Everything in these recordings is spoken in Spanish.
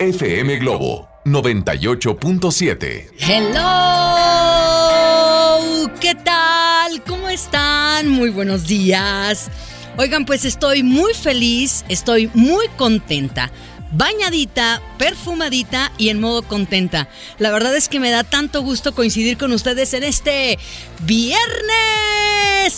FM Globo 98.7. Hello, ¿qué tal? ¿Cómo están? Muy buenos días. Oigan, pues estoy muy feliz, estoy muy contenta. Bañadita, perfumadita y en modo contenta. La verdad es que me da tanto gusto coincidir con ustedes en este viernes.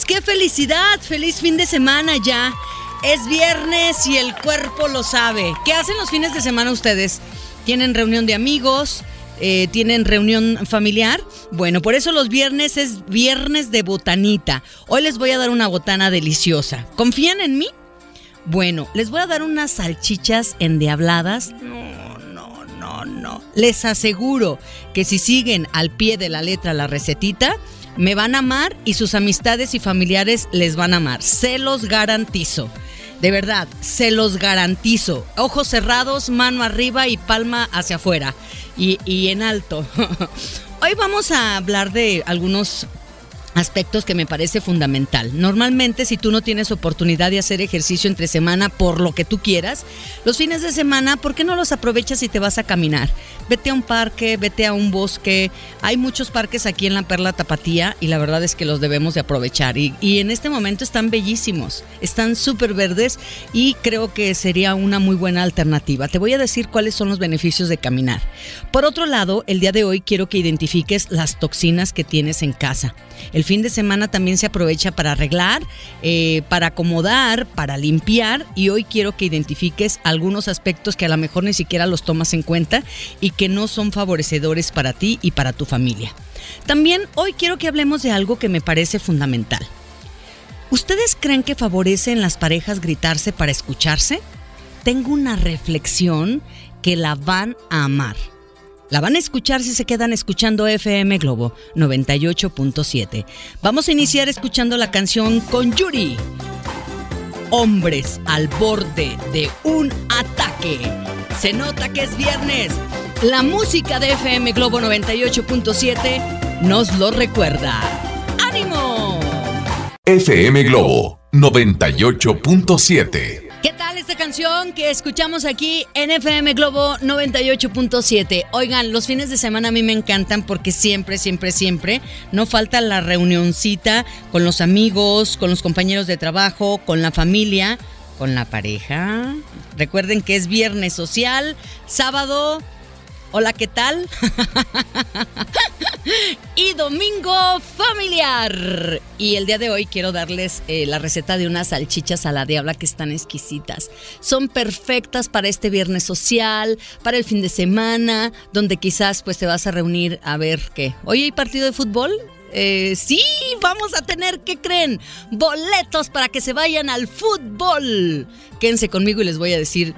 ¡Qué felicidad! ¡Feliz fin de semana ya! Es viernes y el cuerpo lo sabe. ¿Qué hacen los fines de semana ustedes? ¿Tienen reunión de amigos? Eh, ¿Tienen reunión familiar? Bueno, por eso los viernes es viernes de botanita. Hoy les voy a dar una botana deliciosa. ¿Confían en mí? Bueno, les voy a dar unas salchichas endiabladas. No, no, no, no. Les aseguro que si siguen al pie de la letra la recetita, me van a amar y sus amistades y familiares les van a amar. Se los garantizo. De verdad, se los garantizo. Ojos cerrados, mano arriba y palma hacia afuera. Y, y en alto. Hoy vamos a hablar de algunos aspectos que me parece fundamental. Normalmente si tú no tienes oportunidad de hacer ejercicio entre semana por lo que tú quieras, los fines de semana, ¿por qué no los aprovechas y te vas a caminar? Vete a un parque, vete a un bosque. Hay muchos parques aquí en la Perla Tapatía y la verdad es que los debemos de aprovechar. Y, y en este momento están bellísimos, están súper verdes y creo que sería una muy buena alternativa. Te voy a decir cuáles son los beneficios de caminar. Por otro lado, el día de hoy quiero que identifiques las toxinas que tienes en casa. El fin de semana también se aprovecha para arreglar, eh, para acomodar, para limpiar y hoy quiero que identifiques algunos aspectos que a lo mejor ni siquiera los tomas en cuenta y que no son favorecedores para ti y para tu familia. También hoy quiero que hablemos de algo que me parece fundamental. ¿Ustedes creen que favorece en las parejas gritarse para escucharse? Tengo una reflexión que la van a amar. La van a escuchar si se quedan escuchando FM Globo 98.7. Vamos a iniciar escuchando la canción con Yuri. Hombres al borde de un ataque. Se nota que es viernes. La música de FM Globo 98.7 nos lo recuerda. ¡Ánimo! FM Globo 98.7. ¿Qué tal esta canción que escuchamos aquí en FM Globo 98.7? Oigan, los fines de semana a mí me encantan porque siempre, siempre, siempre no falta la reunioncita con los amigos, con los compañeros de trabajo, con la familia, con la pareja. Recuerden que es viernes social, sábado Hola, ¿qué tal? y domingo familiar. Y el día de hoy quiero darles eh, la receta de unas salchichas a la diabla que están exquisitas. Son perfectas para este viernes social, para el fin de semana, donde quizás pues te vas a reunir a ver qué. ¿Hoy hay partido de fútbol? Eh, sí, vamos a tener, ¿qué creen? Boletos para que se vayan al fútbol. Quédense conmigo y les voy a decir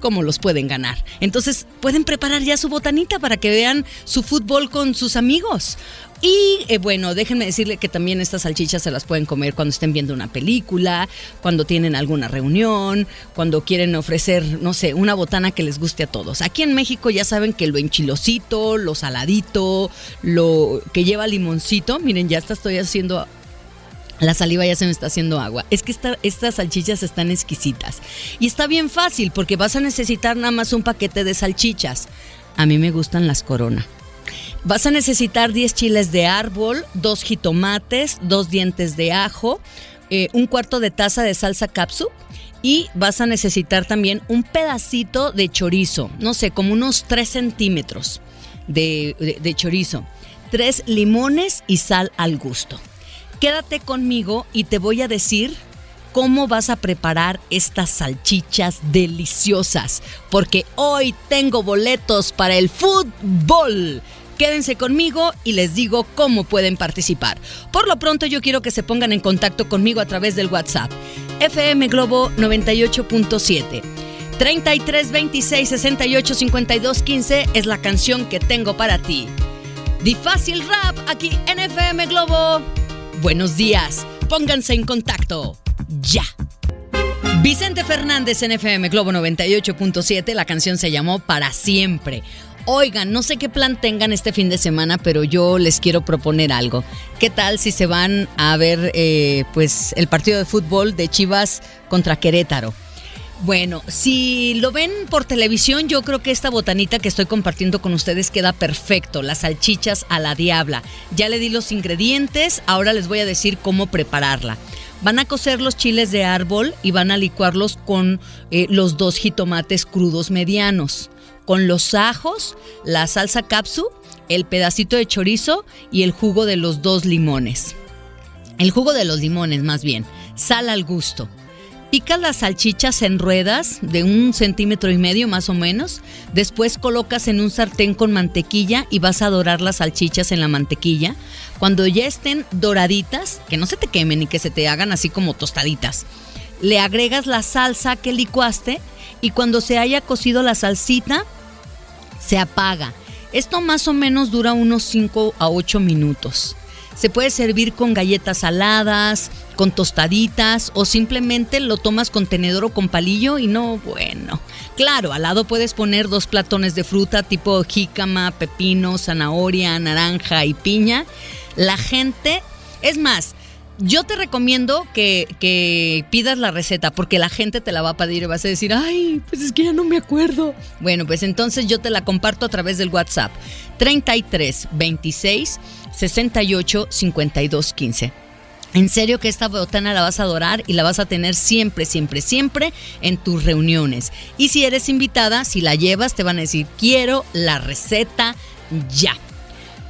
cómo los pueden ganar. Entonces pueden preparar ya su botanita para que vean su fútbol con sus amigos. Y eh, bueno, déjenme decirle que también estas salchichas se las pueden comer cuando estén viendo una película, cuando tienen alguna reunión, cuando quieren ofrecer, no sé, una botana que les guste a todos. Aquí en México ya saben que lo enchilosito, lo saladito, lo que lleva limoncito, miren, ya hasta estoy haciendo la saliva ya se me está haciendo agua. Es que estas salchichas están exquisitas. Y está bien fácil porque vas a necesitar nada más un paquete de salchichas. A mí me gustan las corona. Vas a necesitar 10 chiles de árbol, dos jitomates, dos dientes de ajo, eh, un cuarto de taza de salsa capsu y vas a necesitar también un pedacito de chorizo, no sé, como unos 3 centímetros. de, de chorizo, tres limones y sal al gusto. Quédate conmigo y te voy a decir cómo vas a preparar estas salchichas deliciosas, porque hoy tengo boletos para el fútbol. Quédense conmigo y les digo cómo pueden participar. Por lo pronto yo quiero que se pongan en contacto conmigo a través del WhatsApp. FM Globo 98.7. 33 26 68 52 15 es la canción que tengo para ti. Di Fácil Rap aquí en FM Globo. Buenos días, pónganse en contacto. Ya. Vicente Fernández en FM Globo 98.7, la canción se llamó Para Siempre. Oigan, no sé qué plan tengan este fin de semana, pero yo les quiero proponer algo. ¿Qué tal si se van a ver eh, pues el partido de fútbol de Chivas contra Querétaro? Bueno, si lo ven por televisión, yo creo que esta botanita que estoy compartiendo con ustedes queda perfecto. Las salchichas a la diabla. Ya le di los ingredientes, ahora les voy a decir cómo prepararla. Van a cocer los chiles de árbol y van a licuarlos con eh, los dos jitomates crudos medianos con los ajos, la salsa capsu, el pedacito de chorizo y el jugo de los dos limones. El jugo de los limones, más bien. Sal al gusto. Picas las salchichas en ruedas de un centímetro y medio más o menos. Después colocas en un sartén con mantequilla y vas a dorar las salchichas en la mantequilla. Cuando ya estén doraditas, que no se te quemen y que se te hagan así como tostaditas, le agregas la salsa que licuaste y cuando se haya cocido la salsita, se apaga. Esto más o menos dura unos 5 a 8 minutos. Se puede servir con galletas saladas, con tostaditas o simplemente lo tomas con tenedor o con palillo y no, bueno. Claro, al lado puedes poner dos platones de fruta tipo jícama, pepino, zanahoria, naranja y piña. La gente, es más, yo te recomiendo que, pidas la receta porque la gente te la va a pedir y vas a decir, ay, pues es que ya no me acuerdo. Bueno, pues entonces yo te la comparto a través del WhatsApp 33 26 68 52 15. En serio que esta botana la vas a adorar y la vas a tener siempre, siempre, siempre en tus reuniones. Y si eres invitada, si la llevas, te van a decir, quiero la receta ya.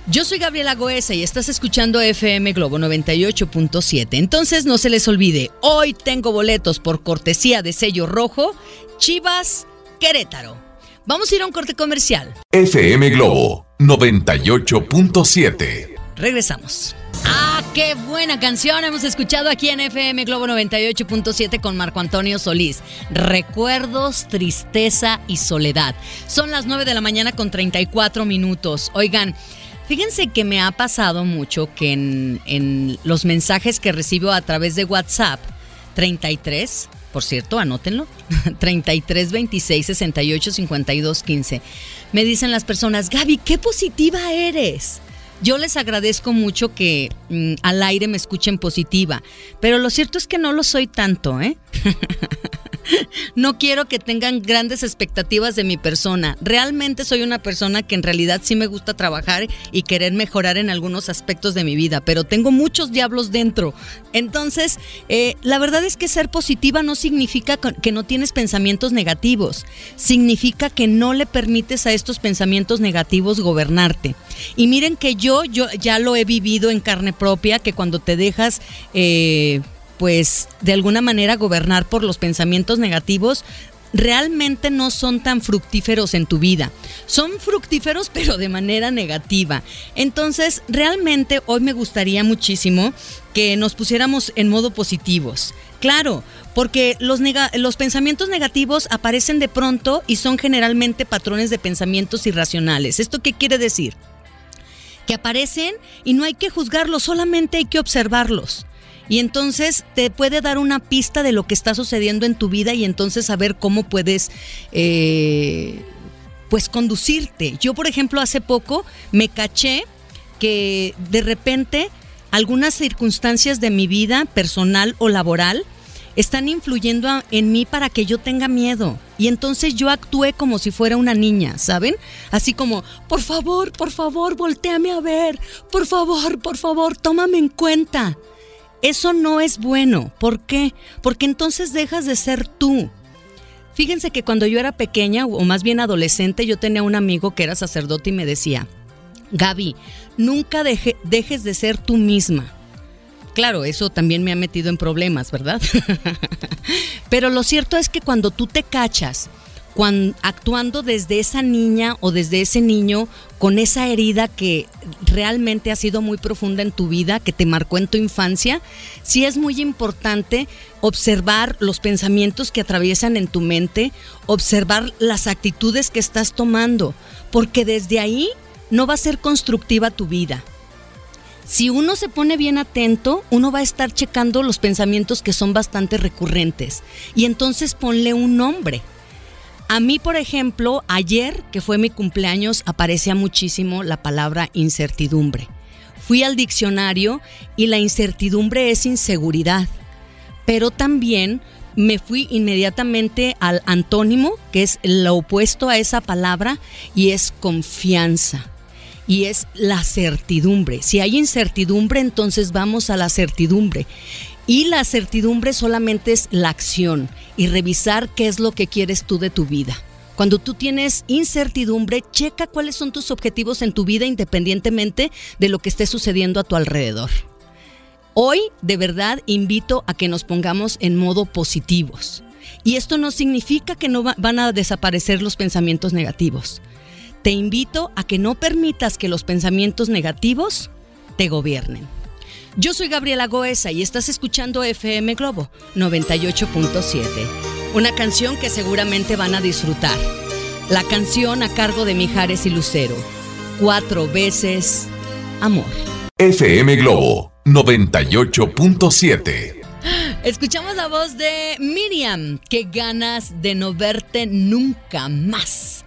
Yo soy Gabriela Goesa y estás escuchando FM Globo 98.7. Entonces no se les olvide, hoy tengo boletos por cortesía de sello rojo, Chivas Querétaro. Vamos a ir a un corte comercial. FM Globo 98.7. Regresamos. Ah, qué buena canción hemos escuchado aquí en FM Globo 98.7 con Marco Antonio Solís. Recuerdos, tristeza y soledad. Son las 9 de la mañana con 34 minutos. Oigan, Fíjense que me ha pasado mucho que en, los mensajes que recibo a través de WhatsApp, 33, por cierto, anótenlo, 33 26 68 52 15, me dicen las personas, Gaby, qué positiva eres. Yo les agradezco mucho que mm, al aire me escuchen positiva, pero lo cierto es que no lo soy tanto, ¿eh? no quiero que tengan grandes expectativas de mi persona. Realmente soy una persona que en realidad sí me gusta trabajar y querer mejorar en algunos aspectos de mi vida, pero tengo muchos diablos dentro. Entonces, eh, la verdad es que ser positiva no significa que no tienes pensamientos negativos, significa que no le permites a estos pensamientos negativos gobernarte. Y miren que yo, yo ya lo he vivido en carne propia, que cuando te dejas... Eh, pues de alguna manera gobernar por los pensamientos negativos, realmente no son tan fructíferos en tu vida. Son fructíferos pero de manera negativa. Entonces, realmente hoy me gustaría muchísimo que nos pusiéramos en modo positivos. Claro, porque los, los pensamientos negativos aparecen de pronto y son generalmente patrones de pensamientos irracionales. ¿Esto qué quiere decir? Que aparecen y no hay que juzgarlos, solamente hay que observarlos. Y entonces te puede dar una pista de lo que está sucediendo en tu vida y entonces saber cómo puedes, eh, pues, conducirte. Yo, por ejemplo, hace poco me caché que de repente algunas circunstancias de mi vida personal o laboral están influyendo en mí para que yo tenga miedo. Y entonces yo actué como si fuera una niña, ¿saben? Así como, por favor, por favor, volteame a ver. Por favor, por favor, tómame en cuenta. Eso no es bueno. ¿Por qué? Porque entonces dejas de ser tú. Fíjense que cuando yo era pequeña, o más bien adolescente, yo tenía un amigo que era sacerdote y me decía, Gaby, nunca dejes de ser tú misma. Claro, eso también me ha metido en problemas, ¿verdad? Pero lo cierto es que cuando tú te cachas actuando desde esa niña o desde ese niño con esa herida que realmente ha sido muy profunda en tu vida, que te marcó en tu infancia, sí es muy importante observar los pensamientos que atraviesan en tu mente, observar las actitudes que estás tomando, porque desde ahí no va a ser constructiva tu vida. Si uno se pone bien atento, uno va a estar checando los pensamientos que son bastante recurrentes y entonces ponle un nombre. A mí, por ejemplo, ayer, que fue mi cumpleaños, aparecía muchísimo la palabra incertidumbre. Fui al diccionario y la incertidumbre es inseguridad, pero también me fui inmediatamente al antónimo, que es lo opuesto a esa palabra, y es confianza. Y es la certidumbre. Si hay incertidumbre, entonces vamos a la certidumbre. Y la certidumbre solamente es la acción y revisar qué es lo que quieres tú de tu vida. Cuando tú tienes incertidumbre, checa cuáles son tus objetivos en tu vida independientemente de lo que esté sucediendo a tu alrededor. Hoy, de verdad, invito a que nos pongamos en modo positivos. Y esto no significa que no van a desaparecer los pensamientos negativos. Te invito a que no permitas que los pensamientos negativos te gobiernen. Yo soy Gabriela Goesa y estás escuchando FM Globo 98.7. Una canción que seguramente van a disfrutar. La canción a cargo de Mijares y Lucero. Cuatro veces amor. FM Globo 98.7. Escuchamos la voz de Miriam. Qué ganas de no verte nunca más.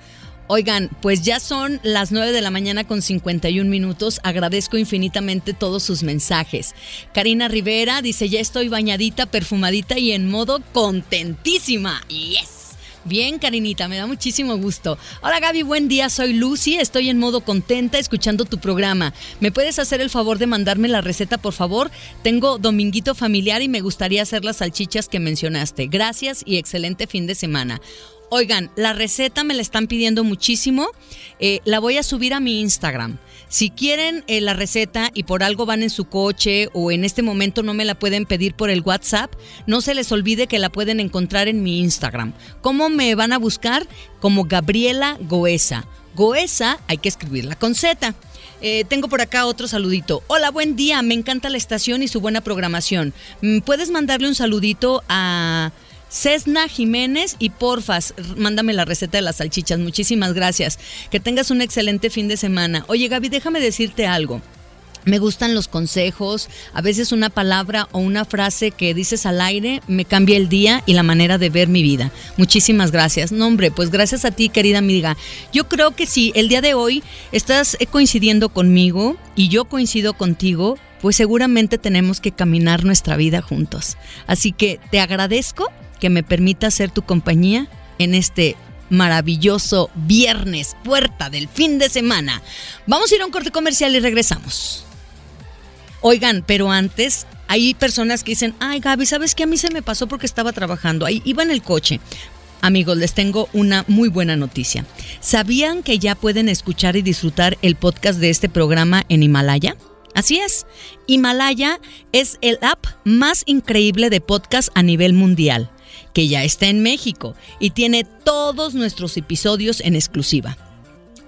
Oigan, pues ya son las 9 de la mañana con 51 minutos. Agradezco infinitamente todos sus mensajes. Karina Rivera dice, ya estoy bañadita, perfumadita y en modo contentísima. Yes. Bien, Karinita, me da muchísimo gusto. Hola Gaby, buen día, soy Lucy, estoy en modo contenta escuchando tu programa. ¿Me puedes hacer el favor de mandarme la receta, por favor? Tengo dominguito familiar y me gustaría hacer las salchichas que mencionaste. Gracias y excelente fin de semana. Oigan, la receta me la están pidiendo muchísimo. Eh, la voy a subir a mi Instagram. Si quieren eh, la receta y por algo van en su coche o en este momento no me la pueden pedir por el WhatsApp, no se les olvide que la pueden encontrar en mi Instagram. ¿Cómo me van a buscar? Como Gabriela Goesa. Goesa hay que escribirla con Z. Eh, tengo por acá otro saludito. Hola, buen día. Me encanta la estación y su buena programación. Mm, ¿Puedes mandarle un saludito a Cesna Jiménez y porfas, mándame la receta de las salchichas. Muchísimas gracias. Que tengas un excelente fin de semana. Oye Gaby, déjame decirte algo. Me gustan los consejos, a veces una palabra o una frase que dices al aire me cambia el día y la manera de ver mi vida. Muchísimas gracias. No, hombre, pues gracias a ti, querida amiga. Yo creo que si el día de hoy estás coincidiendo conmigo y yo coincido contigo, pues seguramente tenemos que caminar nuestra vida juntos. Así que te agradezco que me permita ser tu compañía en este maravilloso viernes, puerta del fin de semana. Vamos a ir a un corte comercial y regresamos. Oigan, pero antes hay personas que dicen, ay Gaby, ¿sabes qué? A mí se me pasó porque estaba trabajando. Ahí iba en el coche. Amigos, les tengo una muy buena noticia. ¿Sabían que ya pueden escuchar y disfrutar el podcast de este programa en Himalaya? Así es, Himalaya es el app más increíble de podcast a nivel mundial que ya está en México y tiene todos nuestros episodios en exclusiva.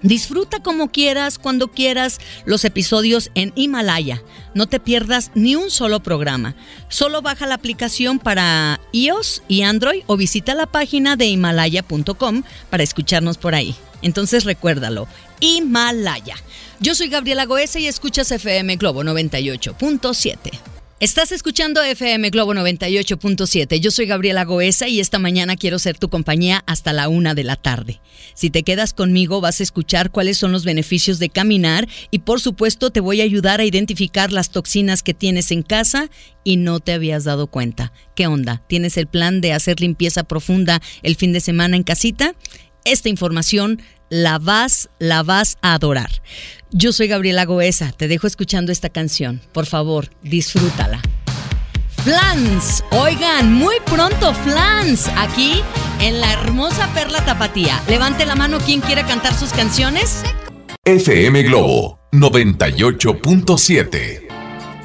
Disfruta como quieras, cuando quieras, los episodios en Himalaya. No te pierdas ni un solo programa. Solo baja la aplicación para iOS y Android o visita la página de himalaya.com para escucharnos por ahí. Entonces recuérdalo, Himalaya. Yo soy Gabriela Goesa y escuchas FM Globo 98.7. Estás escuchando FM Globo 98.7. Yo soy Gabriela Goesa y esta mañana quiero ser tu compañía hasta la una de la tarde. Si te quedas conmigo vas a escuchar cuáles son los beneficios de caminar y por supuesto te voy a ayudar a identificar las toxinas que tienes en casa y no te habías dado cuenta. ¿Qué onda? ¿Tienes el plan de hacer limpieza profunda el fin de semana en casita? Esta información la vas, la vas a adorar. Yo soy Gabriela Goesa, te dejo escuchando esta canción. Por favor, disfrútala. Flans, oigan, muy pronto Flans, aquí en la hermosa Perla Tapatía. Levante la mano quien quiere cantar sus canciones. FM Globo 98.7.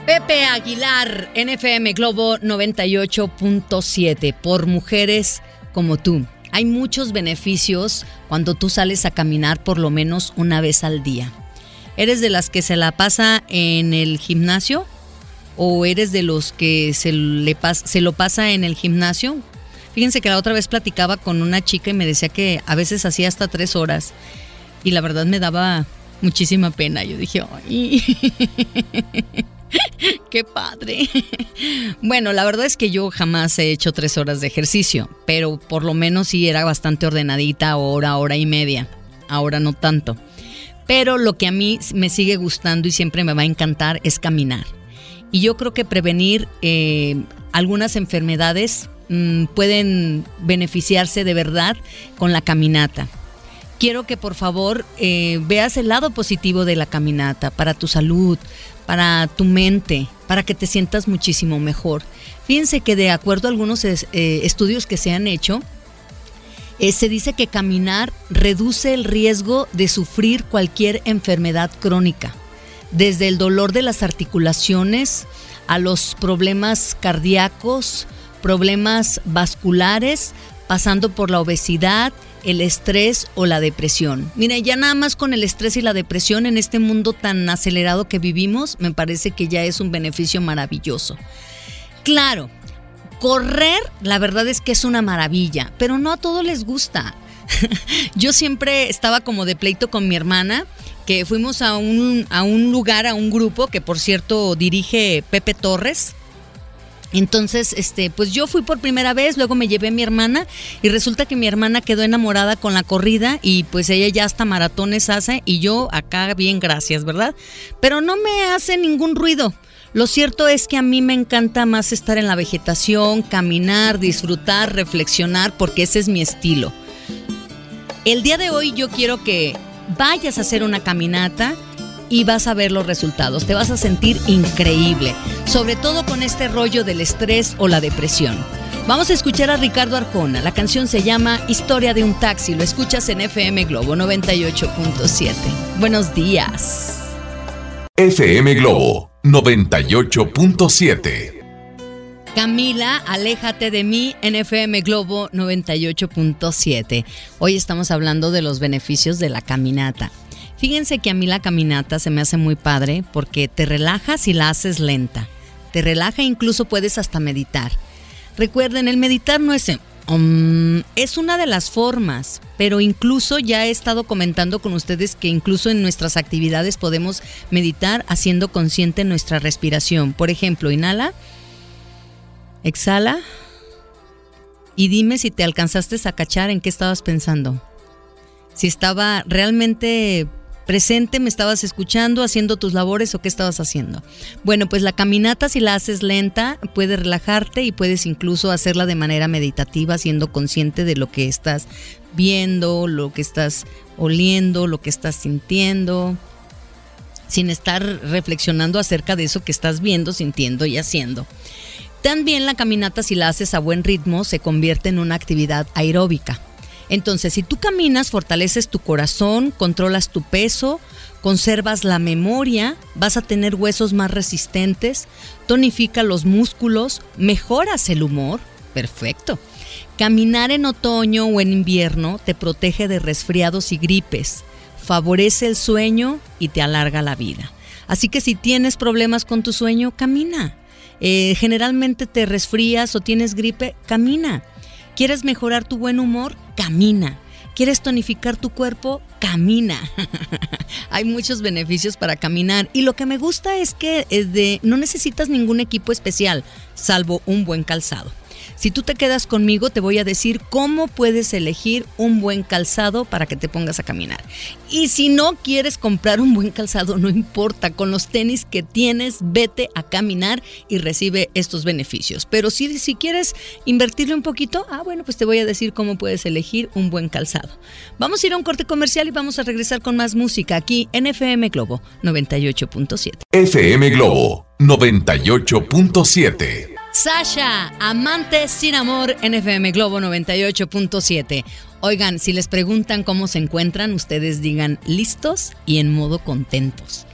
Pepe Aguilar, NFM Globo 98.7, por mujeres como tú. Hay muchos beneficios cuando tú sales a caminar por lo menos una vez al día. ¿Eres de las que se la pasa en el gimnasio? ¿O eres de los que se, le se lo pasa en el gimnasio? Fíjense que la otra vez platicaba con una chica y me decía que a veces hacía hasta tres horas. Y la verdad me daba muchísima pena. Yo dije, ¡ay! ¡Qué padre! Bueno, la verdad es que yo jamás he hecho tres horas de ejercicio, pero por lo menos sí era bastante ordenadita, hora, hora y media. Ahora no tanto. Pero lo que a mí me sigue gustando y siempre me va a encantar es caminar. Y yo creo que prevenir eh, algunas enfermedades mm, pueden beneficiarse de verdad con la caminata quiero que por favor eh, veas el lado positivo de la caminata para tu salud, para tu mente, para que te sientas muchísimo mejor. Fíjense que de acuerdo a algunos eh, estudios que se han hecho, eh, se dice que caminar reduce el riesgo de sufrir cualquier enfermedad crónica, desde el dolor de las articulaciones a los problemas cardíacos, problemas vasculares, pasando por la obesidad, el estrés o la depresión. Mira, ya nada más con el estrés y la depresión en este mundo tan acelerado que vivimos, me parece que ya es un beneficio maravilloso. Claro, correr, la verdad es que es una maravilla, pero no a todos les gusta. Yo siempre estaba como de pleito con mi hermana, que fuimos a un, a un lugar, a un grupo que por cierto dirige Pepe Torres entonces, este, pues yo fui por primera vez, luego me llevé a mi hermana y resulta que mi hermana quedó enamorada con la corrida y pues ella ya hasta maratones hace y yo acá bien gracias, ¿verdad? Pero no me hace ningún ruido. Lo cierto es que a mí me encanta más estar en la vegetación, caminar, disfrutar, reflexionar, porque ese es mi estilo. El día de hoy yo quiero que vayas a hacer una caminata y vas a ver los resultados. Te vas a sentir increíble, sobre todo con este rollo del estrés o la depresión. Vamos a escuchar a Ricardo Arjona. La canción se llama Historia de un taxi. Lo escuchas en FM Globo 98.7. Buenos días. FM Globo 98.7. Camila, aléjate de mí en FM Globo 98.7. Hoy estamos hablando de los beneficios de la caminata. Fíjense que a mí la caminata se me hace muy padre porque te relajas y la haces lenta. Te relaja e incluso puedes hasta meditar. Recuerden, el meditar no es... Um, es una de las formas, pero incluso ya he estado comentando con ustedes que incluso en nuestras actividades podemos meditar haciendo consciente nuestra respiración. Por ejemplo, inhala, exhala y dime si te alcanzaste a cachar en qué estabas pensando. Si estaba realmente presente, me estabas escuchando, haciendo tus labores o qué estabas haciendo. Bueno, pues la caminata si la haces lenta, puedes relajarte y puedes incluso hacerla de manera meditativa, siendo consciente de lo que estás viendo, lo que estás oliendo, lo que estás sintiendo, sin estar reflexionando acerca de eso que estás viendo, sintiendo y haciendo. También la caminata si la haces a buen ritmo se convierte en una actividad aeróbica entonces, si tú caminas, fortaleces tu corazón, controlas tu peso, conservas la memoria, vas a tener huesos más resistentes, tonifica los músculos, mejoras el humor. Perfecto. Caminar en otoño o en invierno te protege de resfriados y gripes, favorece el sueño y te alarga la vida. Así que si tienes problemas con tu sueño, camina. Eh, generalmente te resfrías o tienes gripe, camina. ¿Quieres mejorar tu buen humor? Camina. ¿Quieres tonificar tu cuerpo? Camina. Hay muchos beneficios para caminar y lo que me gusta es que eh, no necesitas ningún equipo especial, salvo un buen calzado. Si tú te quedas conmigo, te voy a decir cómo puedes elegir un buen calzado para que te pongas a caminar. Y si no quieres comprar un buen calzado, no importa, con los tenis que tienes, vete a caminar y recibe estos beneficios. Pero si, si quieres invertirle un poquito, ah, bueno, pues te voy a decir cómo puedes elegir un buen calzado. Vamos a ir a un corte comercial y vamos a regresar con más música aquí en FM Globo 98.7. FM Globo 98.7. Sasha, Amantes sin amor en FM Globo 98.7. Oigan, si les preguntan cómo se encuentran, ustedes digan listos y en modo contentos.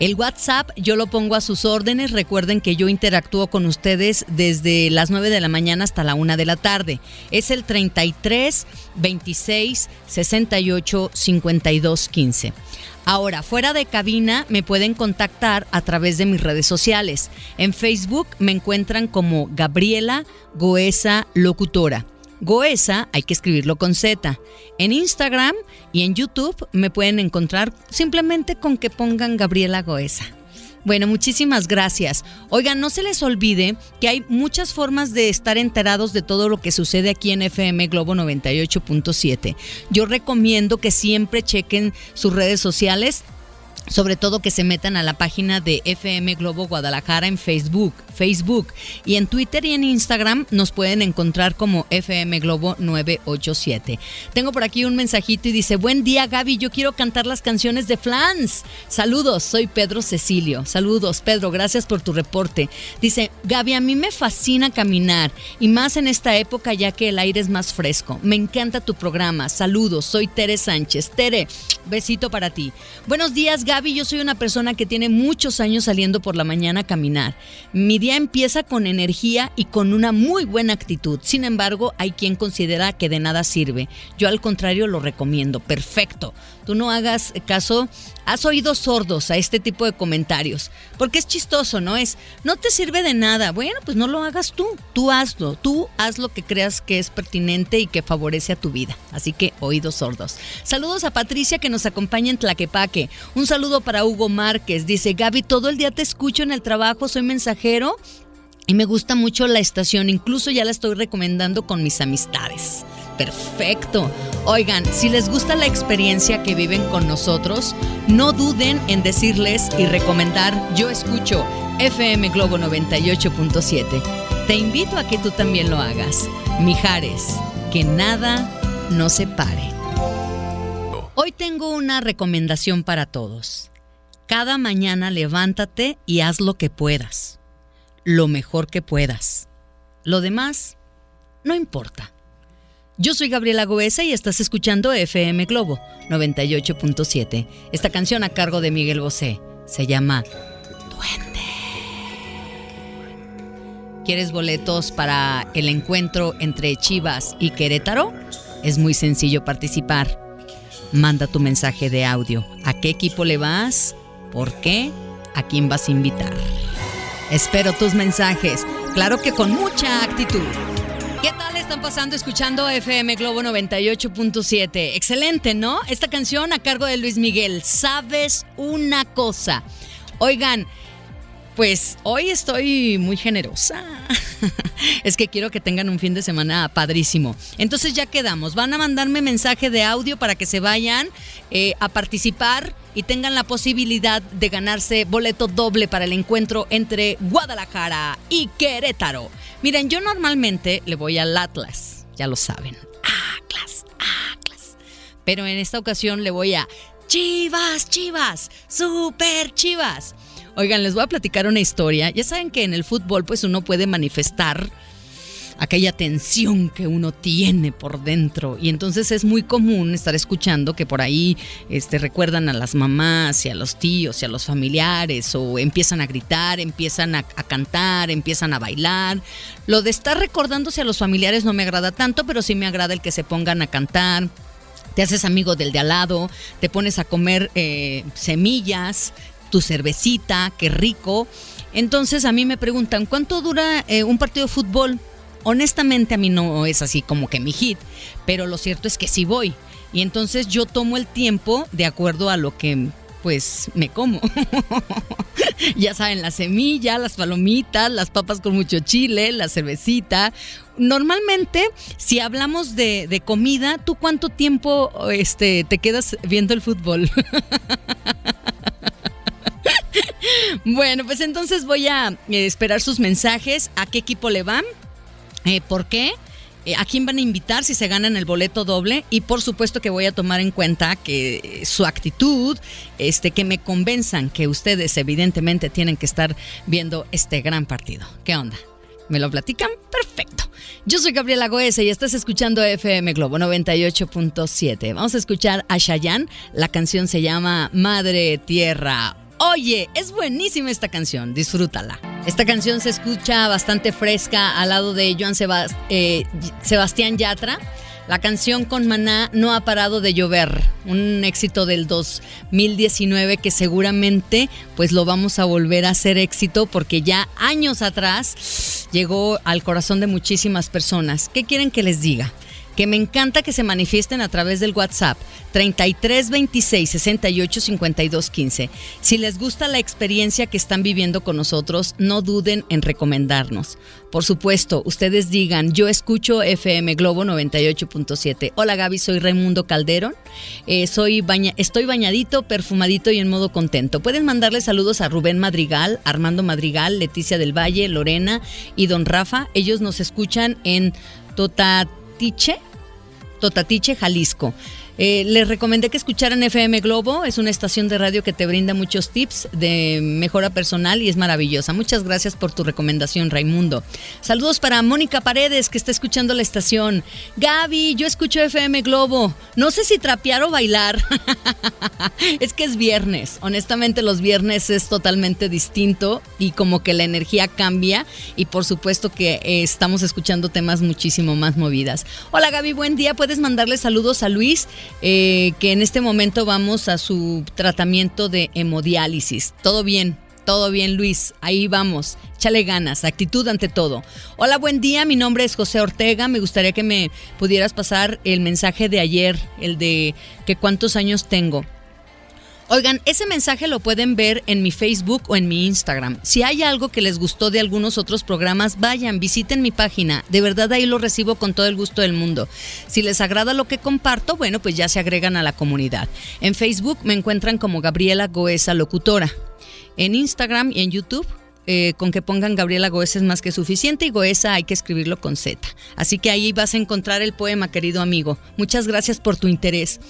El WhatsApp yo lo pongo a sus órdenes. Recuerden que yo interactúo con ustedes desde las 9 de la mañana hasta la 1 de la tarde. Es el 33 26 68 52 15. Ahora, fuera de cabina me pueden contactar a través de mis redes sociales. En Facebook me encuentran como Gabriela Goesa Locutora. Goesa hay que escribirlo con Z. En Instagram y en YouTube me pueden encontrar simplemente con que pongan Gabriela Goesa. Bueno, muchísimas gracias. Oigan, no se les olvide que hay muchas formas de estar enterados de todo lo que sucede aquí en FM Globo 98.7. Yo recomiendo que siempre chequen sus redes sociales sobre todo que se metan a la página de FM Globo Guadalajara en Facebook, Facebook y en Twitter y en Instagram nos pueden encontrar como FM Globo 987. Tengo por aquí un mensajito y dice, buen día Gaby, yo quiero cantar las canciones de Flans. Saludos, soy Pedro Cecilio. Saludos Pedro, gracias por tu reporte. Dice, Gaby, a mí me fascina caminar y más en esta época ya que el aire es más fresco. Me encanta tu programa. Saludos, soy Tere Sánchez. Tere, besito para ti. Buenos días Gaby Gaby, yo soy una persona que tiene muchos años saliendo por la mañana a caminar. Mi día empieza con energía y con una muy buena actitud. Sin embargo, hay quien considera que de nada sirve. Yo al contrario lo recomiendo. Perfecto tú no hagas caso, has oído sordos a este tipo de comentarios, porque es chistoso, ¿no? Es, no te sirve de nada, bueno, pues no lo hagas tú, tú hazlo, tú haz lo que creas que es pertinente y que favorece a tu vida. Así que oídos sordos. Saludos a Patricia que nos acompaña en Tlaquepaque. Un saludo para Hugo Márquez, dice Gaby, todo el día te escucho en el trabajo, soy mensajero. Y me gusta mucho la estación, incluso ya la estoy recomendando con mis amistades. Perfecto. Oigan, si les gusta la experiencia que viven con nosotros, no duden en decirles y recomendar Yo Escucho FM Globo 98.7. Te invito a que tú también lo hagas. Mijares, que nada no se pare. Hoy tengo una recomendación para todos. Cada mañana levántate y haz lo que puedas. Lo mejor que puedas. Lo demás, no importa. Yo soy Gabriela Goesa y estás escuchando FM Globo 98.7. Esta canción a cargo de Miguel Bosé se llama Duende. ¿Quieres boletos para el encuentro entre Chivas y Querétaro? Es muy sencillo participar. Manda tu mensaje de audio. ¿A qué equipo le vas? ¿Por qué? ¿A quién vas a invitar? Espero tus mensajes. Claro que con mucha actitud. ¿Qué tal están pasando escuchando FM Globo 98.7? Excelente, ¿no? Esta canción a cargo de Luis Miguel. ¿Sabes una cosa? Oigan, pues hoy estoy muy generosa. es que quiero que tengan un fin de semana padrísimo. Entonces ya quedamos. Van a mandarme mensaje de audio para que se vayan eh, a participar y tengan la posibilidad de ganarse boleto doble para el encuentro entre Guadalajara y Querétaro. Miren, yo normalmente le voy al Atlas, ya lo saben. Atlas, Atlas. Pero en esta ocasión le voy a Chivas, Chivas, Super Chivas. Oigan, les voy a platicar una historia. Ya saben que en el fútbol pues uno puede manifestar aquella tensión que uno tiene por dentro. Y entonces es muy común estar escuchando que por ahí este, recuerdan a las mamás y a los tíos y a los familiares o empiezan a gritar, empiezan a, cantar, empiezan a bailar. Lo de estar recordándose a los familiares no me agrada tanto, pero sí me agrada el que se pongan a cantar te haces amigo del de al lado, te pones a comer eh, semillas, tu cervecita, qué rico. Entonces a mí me preguntan, ¿cuánto dura eh, un partido de fútbol? Honestamente a mí no es así como que mi hit, pero lo cierto es que sí voy. Y entonces yo tomo el tiempo de acuerdo a lo que pues me como. ya saben, la semilla, las palomitas, las papas con mucho chile, la cervecita. Normalmente, si hablamos de, de comida, ¿tú cuánto tiempo este, te quedas viendo el fútbol? bueno, pues entonces voy a eh, esperar sus mensajes. ¿A qué equipo le van? Eh, ¿Por qué? Eh, a quién van a invitar si se ganan el boleto doble y por supuesto que voy a tomar en cuenta que su actitud, este, que me convenzan que ustedes evidentemente tienen que estar viendo este gran partido. ¿Qué onda? ¿Me lo platican? Perfecto. Yo soy Gabriela Goesa y estás escuchando FM Globo 98.7. Vamos a escuchar a Shayan. La canción se llama Madre Tierra. Oye, es buenísima esta canción, disfrútala. Esta canción se escucha bastante fresca al lado de Joan eh, Sebastián Yatra la canción con Maná no ha parado de llover, un éxito del 2019 que seguramente pues lo vamos a volver a hacer éxito porque ya años atrás llegó al corazón de muchísimas personas. ¿Qué quieren que les diga? Que me encanta que se manifiesten a través del WhatsApp 33 26 68 52 15. Si les gusta la experiencia que están viviendo con nosotros, no duden en recomendarnos. Por supuesto, ustedes digan, yo escucho FM Globo 98.7. Hola Gaby, soy Raimundo Calderón. Eh, soy estoy bañadito, perfumadito y en modo contento. Pueden mandarle saludos a Rubén Madrigal, Armando Madrigal, Leticia del Valle, Lorena y Don Rafa. Ellos nos escuchan en Totatiche, Totatiche, Jalisco. Eh, les recomendé que escucharan FM Globo, es una estación de radio que te brinda muchos tips de mejora personal y es maravillosa. Muchas gracias por tu recomendación, Raimundo. Saludos para Mónica Paredes, que está escuchando la estación. Gaby, yo escucho FM Globo. No sé si trapear o bailar. es que es viernes. Honestamente, los viernes es totalmente distinto y como que la energía cambia y por supuesto que eh, estamos escuchando temas muchísimo más movidas. Hola Gaby, buen día. Puedes mandarle saludos a Luis eh, que en este momento vamos a su tratamiento de hemodiálisis. Todo bien, todo bien, Luis. Ahí vamos. Échale ganas, actitud ante todo. Hola, buen día. Mi nombre es José Ortega. Me gustaría que me pudieras pasar el mensaje de ayer, el de que cuántos años tengo. Oigan, ese mensaje lo pueden ver en mi Facebook o en mi Instagram. Si hay algo que les gustó de algunos otros programas, vayan, visiten mi página. De verdad ahí lo recibo con todo el gusto del mundo. Si les agrada lo que comparto, bueno, pues ya se agregan a la comunidad. En Facebook me encuentran como Gabriela Goesa Locutora. En Instagram y en YouTube eh, con que pongan Gabriela Goesa es más que suficiente y Goesa hay que escribirlo con Z. Así que ahí vas a encontrar el poema, querido amigo. Muchas gracias por tu interés.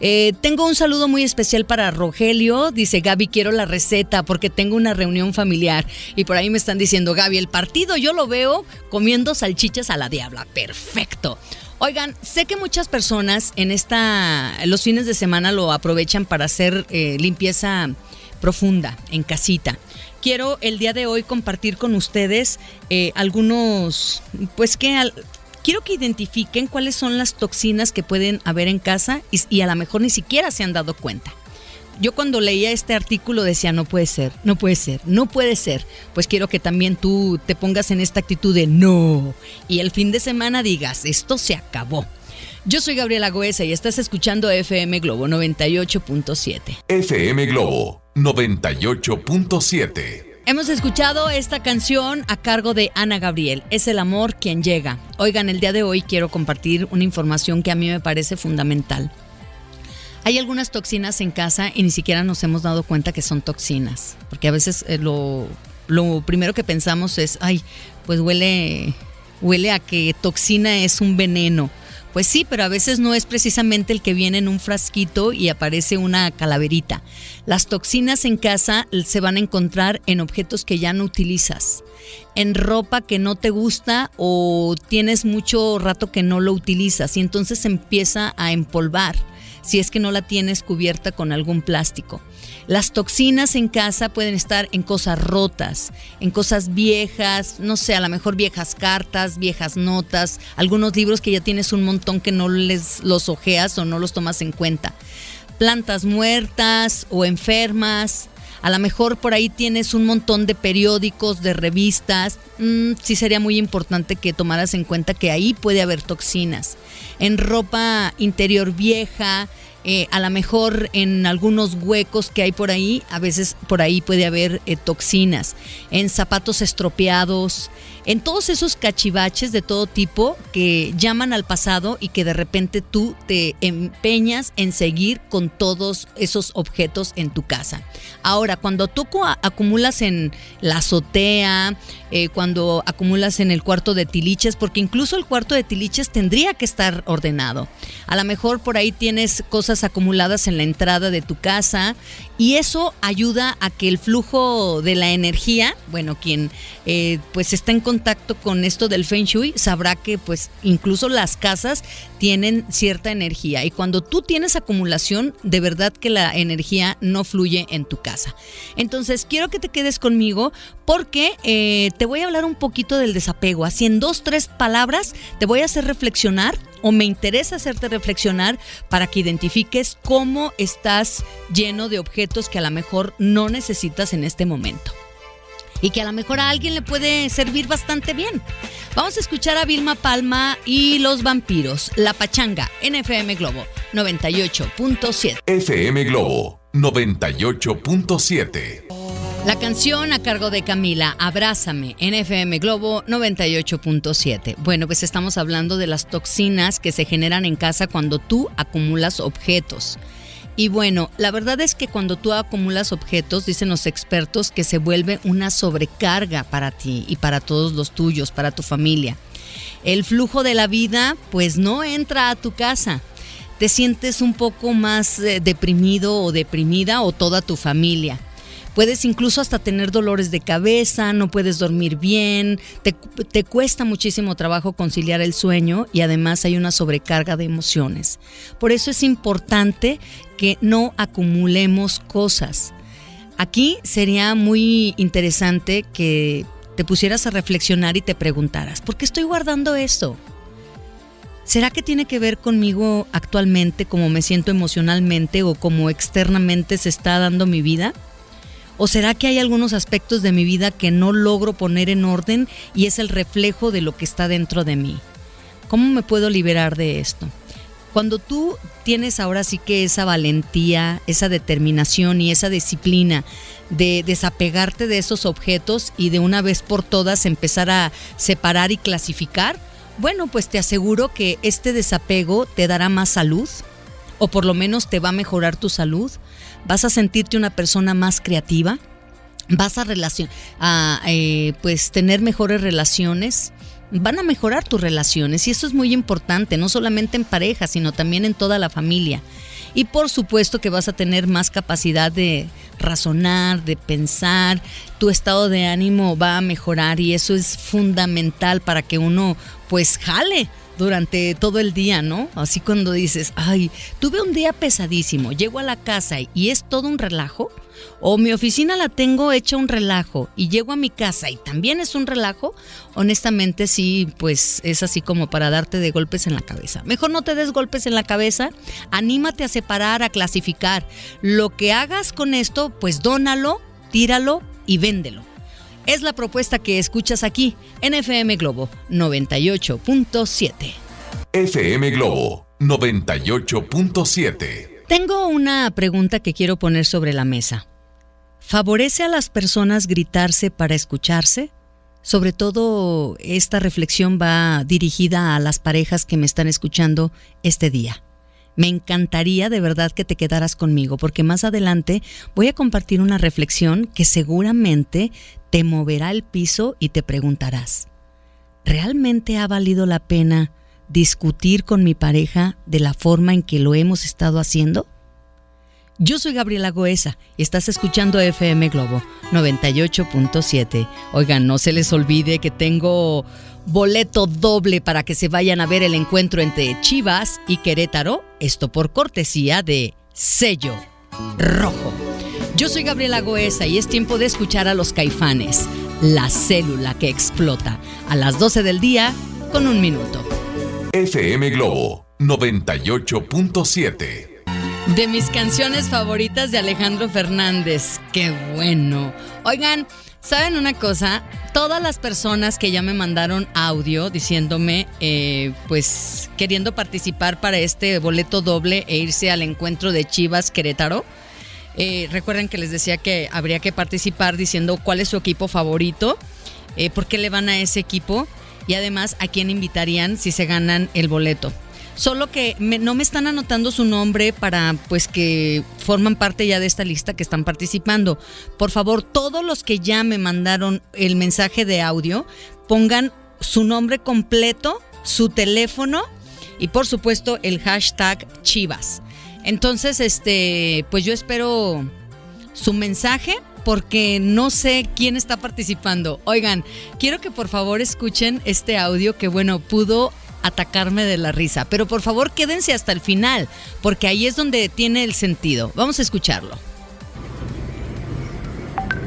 Eh, tengo un saludo muy especial para Rogelio. Dice Gaby, quiero la receta porque tengo una reunión familiar. Y por ahí me están diciendo, Gaby, el partido yo lo veo comiendo salchichas a la diabla. Perfecto. Oigan, sé que muchas personas en esta, los fines de semana lo aprovechan para hacer eh, limpieza profunda en casita quiero el día de hoy compartir con ustedes eh, algunos, pues que quiero que identifiquen cuáles son las toxinas que pueden haber en casa y, a lo mejor ni siquiera se han dado cuenta. Yo cuando leía este artículo decía, no puede ser, no puede ser, no puede ser. Pues quiero que también tú te pongas en esta actitud de no. Y el fin de semana digas, esto se acabó. Yo soy Gabriela Goesa y estás escuchando FM Globo 98.7. FM Globo 98.7. Hemos escuchado esta canción a cargo de Ana Gabriel, Es el amor quien llega. Oigan, el día de hoy quiero compartir una información que a mí me parece fundamental. Hay algunas toxinas en casa y ni siquiera nos hemos dado cuenta que son toxinas, porque a veces eh, lo, lo primero que pensamos es, ay, pues huele, huele a que toxina es un veneno pues sí, pero a veces no es precisamente el que viene en un frasquito y aparece una calaverita. Las toxinas en casa se van a encontrar en objetos que ya no utilizas, en ropa que no te gusta o tienes mucho rato que no lo utilizas y entonces empieza a empolvar si es que no la tienes cubierta con algún plástico. Las toxinas en casa pueden estar en cosas rotas, en cosas viejas, no sé, a lo mejor viejas cartas, viejas notas, algunos libros que ya tienes un montón que no les los ojeas o no los tomas en cuenta. Plantas muertas o enfermas, a lo mejor por ahí tienes un montón de periódicos, de revistas. Mm, sí sería muy importante que tomaras en cuenta que ahí puede haber toxinas. En ropa interior vieja, eh, a lo mejor en algunos huecos que hay por ahí, a veces por ahí puede haber eh, toxinas, en zapatos estropeados, en todos esos cachivaches de todo tipo que llaman al pasado y que de repente tú te empeñas en seguir con todos esos objetos en tu casa. Ahora, cuando tú acumulas en la azotea, eh, cuando acumulas en el cuarto de tiliches, porque incluso el cuarto de tiliches tendría que estar ordenado. A lo mejor por ahí tienes cosas acumuladas en la entrada de tu casa y eso ayuda a que el flujo de la energía, bueno, quien eh, pues está en contacto con esto del Feng Shui sabrá que pues incluso las casas tienen cierta energía y cuando tú tienes acumulación, de verdad que la energía no fluye en tu casa. Entonces quiero que te quedes conmigo porque eh, te voy a hablar un poquito del desapego. Así en dos, tres palabras te voy a hacer reflexionar o me interesa hacerte reflexionar para que identifiques cómo estás lleno de objetos que a lo mejor no necesitas en este momento. Y que a lo mejor a alguien le puede servir bastante bien. Vamos a escuchar a Vilma Palma y los vampiros, La Pachanga, NFM Globo 98.7. FM Globo 98.7. La canción a cargo de Camila, Abrázame, NFM Globo 98.7. Bueno, pues estamos hablando de las toxinas que se generan en casa cuando tú acumulas objetos. Y bueno, la verdad es que cuando tú acumulas objetos, dicen los expertos, que se vuelve una sobrecarga para ti y para todos los tuyos, para tu familia. El flujo de la vida pues no entra a tu casa. Te sientes un poco más eh, deprimido o deprimida o toda tu familia. Puedes incluso hasta tener dolores de cabeza, no puedes dormir bien, te, cuesta muchísimo trabajo conciliar el sueño y además hay una sobrecarga de emociones. Por eso es importante que no acumulemos cosas. Aquí sería muy interesante que te pusieras a reflexionar y te preguntaras, ¿por qué estoy guardando esto? ¿Será que tiene que ver conmigo actualmente, cómo me siento emocionalmente o cómo externamente se está dando mi vida? ¿O será que hay algunos aspectos de mi vida que no logro poner en orden y es el reflejo de lo que está dentro de mí? ¿Cómo me puedo liberar de esto? Cuando tú tienes ahora sí que esa valentía, esa determinación y esa disciplina de desapegarte de esos objetos y de una vez por todas empezar a separar y clasificar, bueno, pues te aseguro que este desapego te dará más salud o por lo menos te va a mejorar tu salud, vas a sentirte una persona más creativa, vas a, a eh, pues tener mejores relaciones, van a mejorar tus relaciones y eso es muy importante, no solamente en pareja, sino también en toda la familia. Y por supuesto que vas a tener más capacidad de razonar, de pensar, tu estado de ánimo va a mejorar y eso es fundamental para que uno pues jale durante todo el día, ¿no? Así cuando dices, ay, tuve un día pesadísimo, llego a la casa y es todo un relajo, o mi oficina la tengo hecha un relajo y llego a mi casa y también es un relajo, honestamente sí, pues es así como para darte de golpes en la cabeza. Mejor no te des golpes en la cabeza, anímate a separar, a clasificar. Lo que hagas con esto, pues dónalo, tíralo y véndelo. Es la propuesta que escuchas aquí en FM Globo 98.7. FM Globo 98.7. Tengo una pregunta que quiero poner sobre la mesa. ¿Favorece a las personas gritarse para escucharse? Sobre todo esta reflexión va dirigida a las parejas que me están escuchando este día. Me encantaría de verdad que te quedaras conmigo porque más adelante voy a compartir una reflexión que seguramente te moverá el piso y te preguntarás, ¿realmente ha valido la pena discutir con mi pareja de la forma en que lo hemos estado haciendo? Yo soy Gabriela Goesa y estás escuchando FM Globo 98.7. Oigan, no se les olvide que tengo boleto doble para que se vayan a ver el encuentro entre Chivas y Querétaro, esto por cortesía de Sello Rojo. Yo soy Gabriela Goesa y es tiempo de escuchar a los caifanes, la célula que explota, a las 12 del día con un minuto. FM Globo 98.7 de mis canciones favoritas de Alejandro Fernández. Qué bueno. Oigan, ¿saben una cosa? Todas las personas que ya me mandaron audio diciéndome, eh, pues queriendo participar para este boleto doble e irse al encuentro de Chivas Querétaro. Eh, recuerden que les decía que habría que participar diciendo cuál es su equipo favorito, eh, por qué le van a ese equipo y además a quién invitarían si se ganan el boleto. Solo que no me están anotando su nombre para pues que forman parte ya de esta lista que están participando. Por favor, todos los que ya me mandaron el mensaje de audio, pongan su nombre completo, su teléfono y por supuesto el hashtag Chivas. Entonces, este, pues yo espero su mensaje porque no sé quién está participando. Oigan, quiero que por favor escuchen este audio que bueno, pudo atacarme de la risa, pero por favor quédense hasta el final, porque ahí es donde tiene el sentido. Vamos a escucharlo.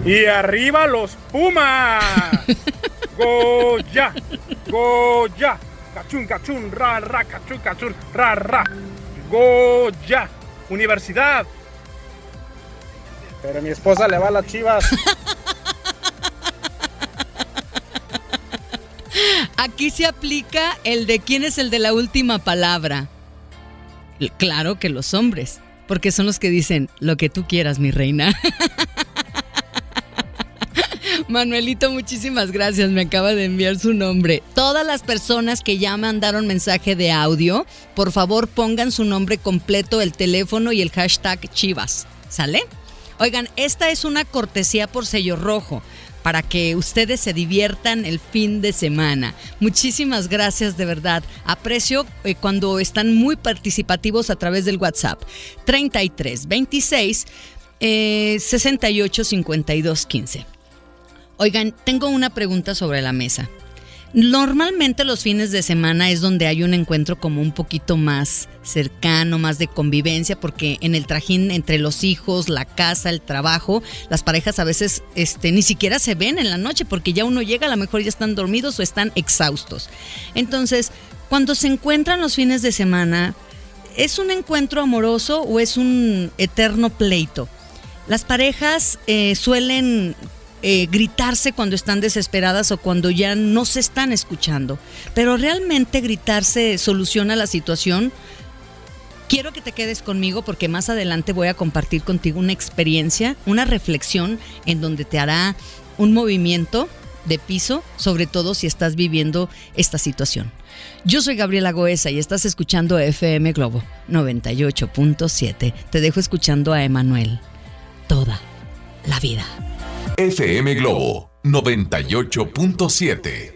Y arriba los Pumas. Goya, Goya, cachun, cachun, ra, ra, cachun, cachun, ra, ra. Goya, Universidad. Pero mi esposa le va a las chivas. Aquí se aplica el de quién es el de la última palabra. Claro que los hombres, porque son los que dicen lo que tú quieras, mi reina. Manuelito, muchísimas gracias. Me acaba de enviar su nombre. Todas las personas que ya mandaron mensaje de audio, por favor pongan su nombre completo, el teléfono y el hashtag Chivas. ¿Sale? Oigan, esta es una cortesía por sello rojo para que ustedes se diviertan el fin de semana. Muchísimas gracias de verdad. Aprecio eh, cuando están muy participativos a través del WhatsApp. 33 26 68 52 15. Oigan, tengo una pregunta sobre la mesa. Normalmente los fines de semana es donde hay un encuentro como un poquito más cercano, más de convivencia, porque en el trajín entre los hijos, la casa, el trabajo, las parejas a veces este, ni siquiera se ven en la noche porque ya uno llega, a lo mejor ya están dormidos o están exhaustos. Entonces, cuando se encuentran los fines de semana, ¿es un encuentro amoroso o es un eterno pleito? Las parejas eh, suelen eh, gritarse cuando están desesperadas o cuando ya no se están escuchando. Pero realmente gritarse soluciona la situación. Quiero que te quedes conmigo porque más adelante voy a compartir contigo una experiencia, una reflexión en donde te hará un movimiento de piso, sobre todo si estás viviendo esta situación. Yo soy Gabriela Goesa y estás escuchando FM Globo 98.7. Te dejo escuchando a Emanuel toda la vida. FM Globo 98.7.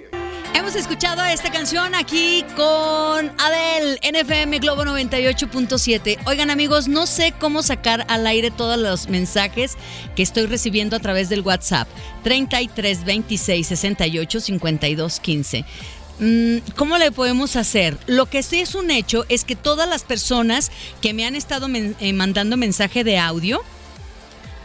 Hemos escuchado esta canción aquí con Adele en FM Globo 98.7. Oigan amigos, no sé cómo sacar al aire todos los mensajes que estoy recibiendo a través del WhatsApp 33 26 68 52 15. ¿Cómo le podemos hacer? Lo que sí es un hecho es que todas las personas que me han estado eh, mandando mensaje de audio,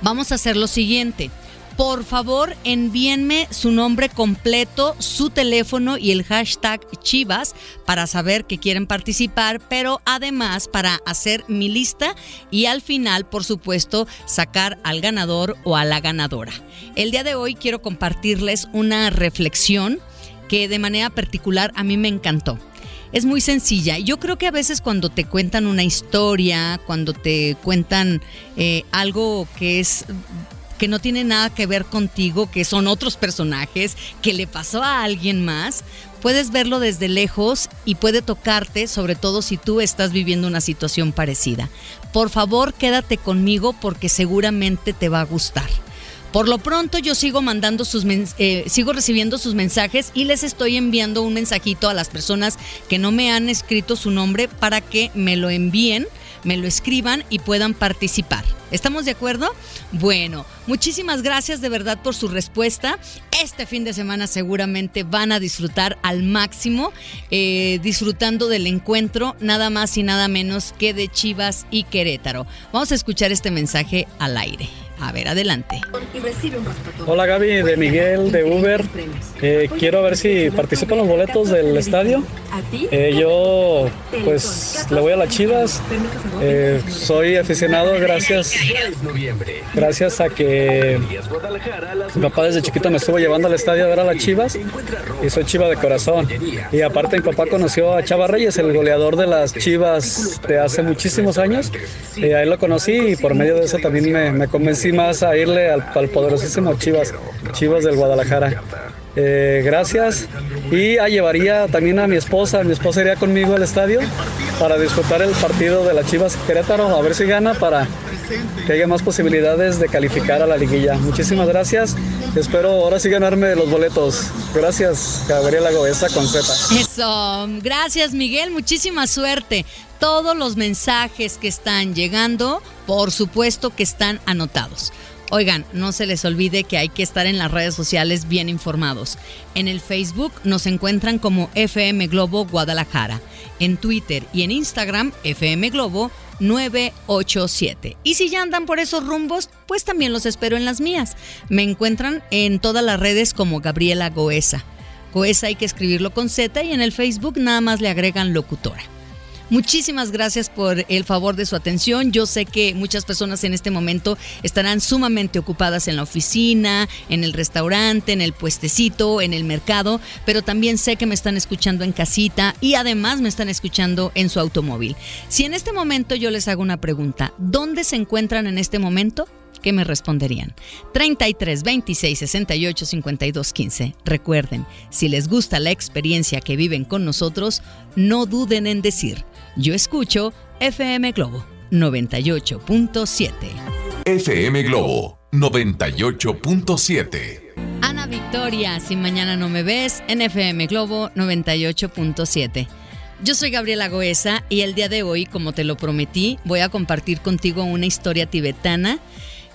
vamos a hacer lo siguiente por favor envíenme su nombre completo, su teléfono y el hashtag Chivas para saber que quieren participar, pero además para hacer mi lista y al final, por supuesto, sacar al ganador o a la ganadora. El día de hoy quiero compartirles una reflexión que de manera particular a mí me encantó es muy sencilla. Yo creo que a veces cuando te cuentan una historia, cuando te cuentan eh, algo que es que no tiene nada que ver contigo, que son otros personajes, que le pasó a alguien más, puedes verlo desde lejos y puede tocarte, sobre todo si tú estás viviendo una situación parecida. Por favor, quédate conmigo porque seguramente te va a gustar. Por lo pronto yo sigo mandando sus eh, sigo recibiendo sus mensajes y les estoy enviando un mensajito a las personas que no me han escrito su nombre para que me lo envíen me lo escriban y puedan participar. ¿Estamos de acuerdo? Bueno, muchísimas gracias de verdad por su respuesta. Este fin de semana seguramente van a disfrutar al máximo, eh, disfrutando del encuentro, nada más y nada menos que de Chivas y Querétaro. Vamos a escuchar este mensaje al aire. A ver, adelante. Hola Gaby, de Miguel, de Uber. Eh, quiero ver si participan los boletos del estadio. Eh, yo, pues, le voy a las Chivas. Eh, soy aficionado gracias, gracias a que mi papá desde chiquito me estuvo llevando al estadio a ver a las Chivas y soy Chiva de corazón. Y aparte mi papá conoció a Chava Reyes, el goleador de las Chivas de hace muchísimos años. Y ahí lo conocí y por medio de eso también me, me convencí más a irle al, poderosísimo Chivas, Chivas del Guadalajara. Eh, gracias. Y a llevaría también a mi esposa. Mi esposa iría conmigo al estadio para disfrutar el partido de la Chivas Querétaro, a ver si gana para que haya más posibilidades de calificar a la liguilla. Muchísimas gracias. Espero ahora sí ganarme los boletos. Gracias, Gabriela Goesa con Z. Eso. Gracias, Miguel. Muchísima suerte. Todos los mensajes que están llegando, por supuesto que están anotados. Oigan, no se les olvide que hay que estar en las redes sociales bien informados. En el Facebook nos encuentran como FM Globo Guadalajara. En Twitter y en Instagram, FM Globo 987. Y si ya andan por esos rumbos, pues también los espero en las mías. Me encuentran en todas las redes como Gabriela Goesa. Goesa hay que escribirlo con Z y en el Facebook nada más le agregan locutora. Muchísimas gracias por el favor de su atención. Yo sé que muchas personas en este momento estarán sumamente ocupadas en la oficina, en el restaurante, en el puestecito, en el mercado, pero también sé que me están escuchando en casita y además me están escuchando en su automóvil. Si en este momento yo les hago una pregunta, ¿dónde se encuentran en este momento? ¿qué me responderían? 33 26 68 52 15. Recuerden, si les gusta la experiencia que viven con nosotros, no duden en decir, yo escucho FM Globo 98.7. FM Globo 98.7. Ana Victoria, si mañana no me ves, en FM Globo 98.7. Yo soy Gabriela Goesa y el día de hoy, como te lo prometí, voy a compartir contigo una historia tibetana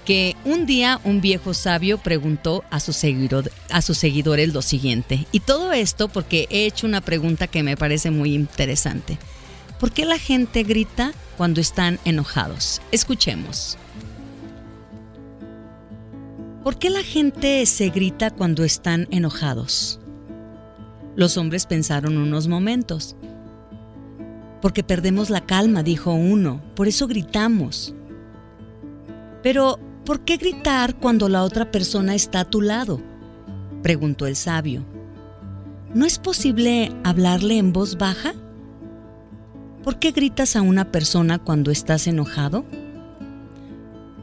que un día un viejo sabio preguntó a, sus seguidores lo siguiente. Y todo esto porque he hecho una pregunta que me parece muy interesante. ¿Por qué la gente grita cuando están enojados? Escuchemos. ¿Por qué la gente se grita cuando están enojados? Los hombres pensaron unos momentos. Porque perdemos la calma, dijo uno, por eso gritamos. Pero ¿Por qué gritar cuando la otra persona está a tu lado? preguntó el sabio. ¿No es posible hablarle en voz baja? ¿Por qué gritas a una persona cuando estás enojado?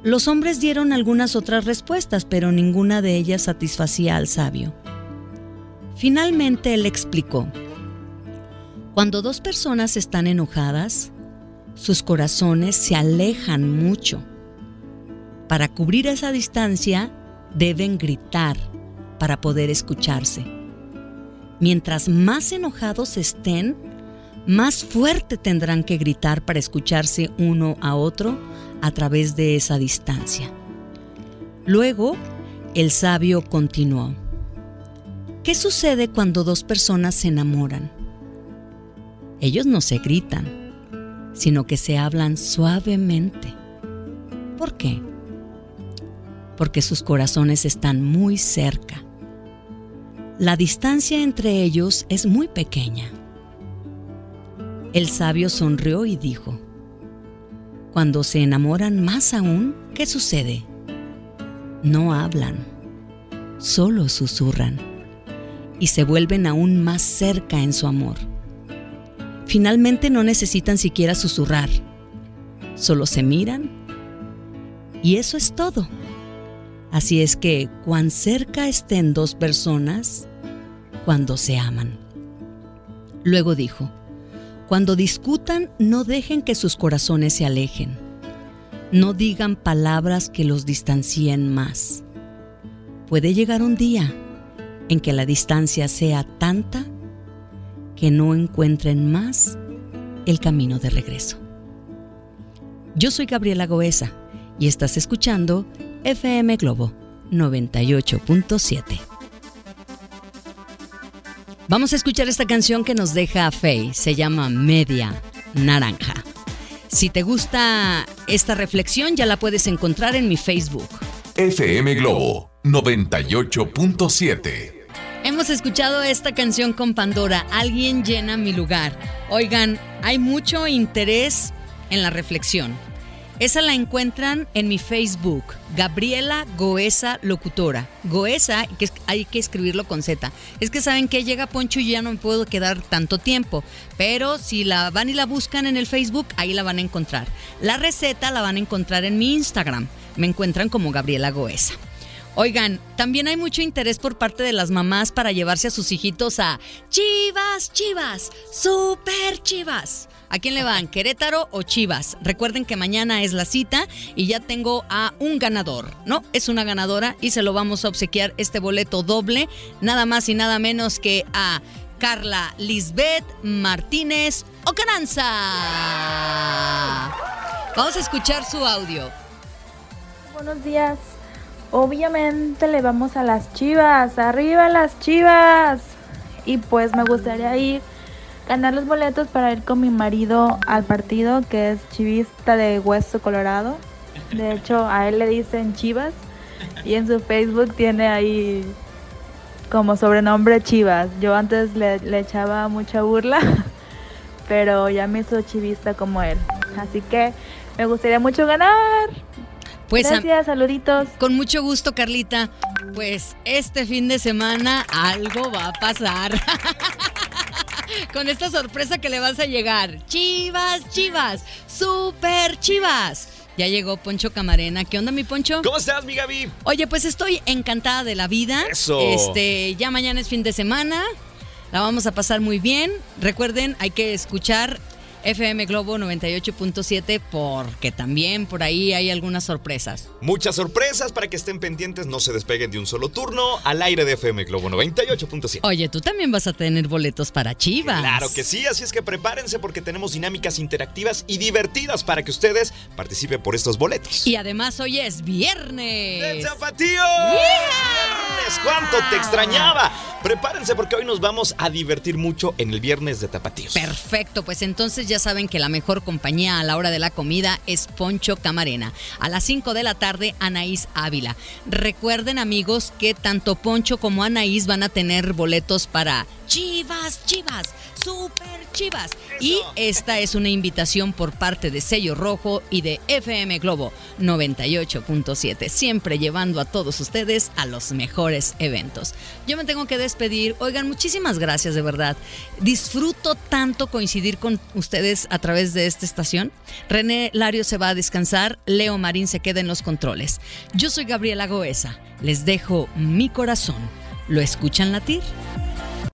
Los hombres dieron algunas otras respuestas, pero ninguna de ellas satisfacía al sabio. Finalmente él explicó, cuando dos personas están enojadas, sus corazones se alejan mucho para cubrir esa distancia, deben gritar para poder escucharse. Mientras más enojados estén, más fuerte tendrán que gritar para escucharse uno a otro a través de esa distancia. Luego, el sabio continuó. ¿Qué sucede cuando dos personas se enamoran? Ellos no se gritan, sino que se hablan suavemente. ¿Por qué? porque sus corazones están muy cerca. La distancia entre ellos es muy pequeña. El sabio sonrió y dijo, Cuando se enamoran más aún, ¿qué sucede? No hablan, solo susurran y se vuelven aún más cerca en su amor. Finalmente no necesitan siquiera susurrar, solo se miran y eso es todo. Así es que cuán cerca estén dos personas cuando se aman. Luego dijo, cuando discutan no dejen que sus corazones se alejen. No digan palabras que los distancien más. Puede llegar un día en que la distancia sea tanta que no encuentren más el camino de regreso. Yo soy Gabriela Goesa y estás escuchando FM Globo 98.7. Vamos a escuchar esta canción que nos deja Faye, se llama Media Naranja. Si te gusta esta reflexión, ya la puedes encontrar en mi Facebook. FM Globo 98.7. Hemos escuchado esta canción con Pandora, Alguien llena mi lugar. Oigan, hay mucho interés en la reflexión. Esa la encuentran en mi Facebook, Gabriela Goesa Locutora. Goesa, que hay que escribirlo con Z. Es que saben que llega Poncho y ya no me puedo quedar tanto tiempo. Pero si la van y la buscan en el Facebook, ahí la van a encontrar. La receta la van a encontrar en mi Instagram. Me encuentran como Gabriela Goesa. Oigan, también hay mucho interés por parte de las mamás para llevarse a sus hijitos a Chivas, Chivas, Super Chivas. ¿A quién le van? ¿Querétaro o Chivas? Recuerden que mañana es la cita y ya tengo a un ganador, ¿no? Es una ganadora y se lo vamos a obsequiar este boleto doble, nada más y nada menos que a Carla Lisbeth Martínez Ocaranza. Vamos a escuchar su audio. Buenos días. Obviamente le vamos a las chivas, arriba las chivas. Y pues me gustaría ir, ganar los boletos para ir con mi marido al partido, que es chivista de Hueso Colorado. De hecho, a él le dicen chivas. Y en su Facebook tiene ahí como sobrenombre Chivas. Yo antes le, le echaba mucha burla, pero ya me hizo chivista como él. Así que me gustaría mucho ganar. Pues Gracias, saluditos. Con mucho gusto, Carlita. Pues este fin de semana algo va a pasar. con esta sorpresa que le vas a llegar. Chivas, chivas, super chivas. Ya llegó Poncho Camarena. ¿Qué onda, mi Poncho? ¿Cómo estás, mi Gaby? Oye, pues estoy encantada de la vida. Eso. Este, ya mañana es fin de semana. La vamos a pasar muy bien. Recuerden, hay que escuchar FM Globo 98.7 porque también por ahí hay algunas sorpresas. Muchas sorpresas para que estén pendientes, no se despeguen de un solo turno al aire de FM Globo 98.7. Oye, tú también vas a tener boletos para Chivas. Claro que sí, así es que prepárense porque tenemos dinámicas interactivas y divertidas para que ustedes participen por estos boletos. Y además hoy es viernes. ¡De Zapatío! ¡Viernes! ¿Cuánto te extrañaba? Prepárense porque hoy nos vamos a divertir mucho en el viernes de Tapatíos. Perfecto, pues entonces ya saben que la mejor compañía a la hora de la comida es Poncho Camarena. A las 5 de la tarde, Anaís Ávila. Recuerden, amigos, que tanto Poncho como Anaís van a tener boletos para Chivas, Chivas, Super Chivas. Y esta es una invitación por parte de Sello Rojo y de FM Globo 98.7, siempre llevando a todos ustedes a los mejores eventos. Yo me tengo que despedir. Oigan, muchísimas gracias de verdad. Disfruto tanto coincidir con ustedes a través de esta estación. René Lario se va a descansar, Leo Marín se queda en los controles. Yo soy Gabriela Goesa. Les dejo mi corazón. ¿Lo escuchan latir?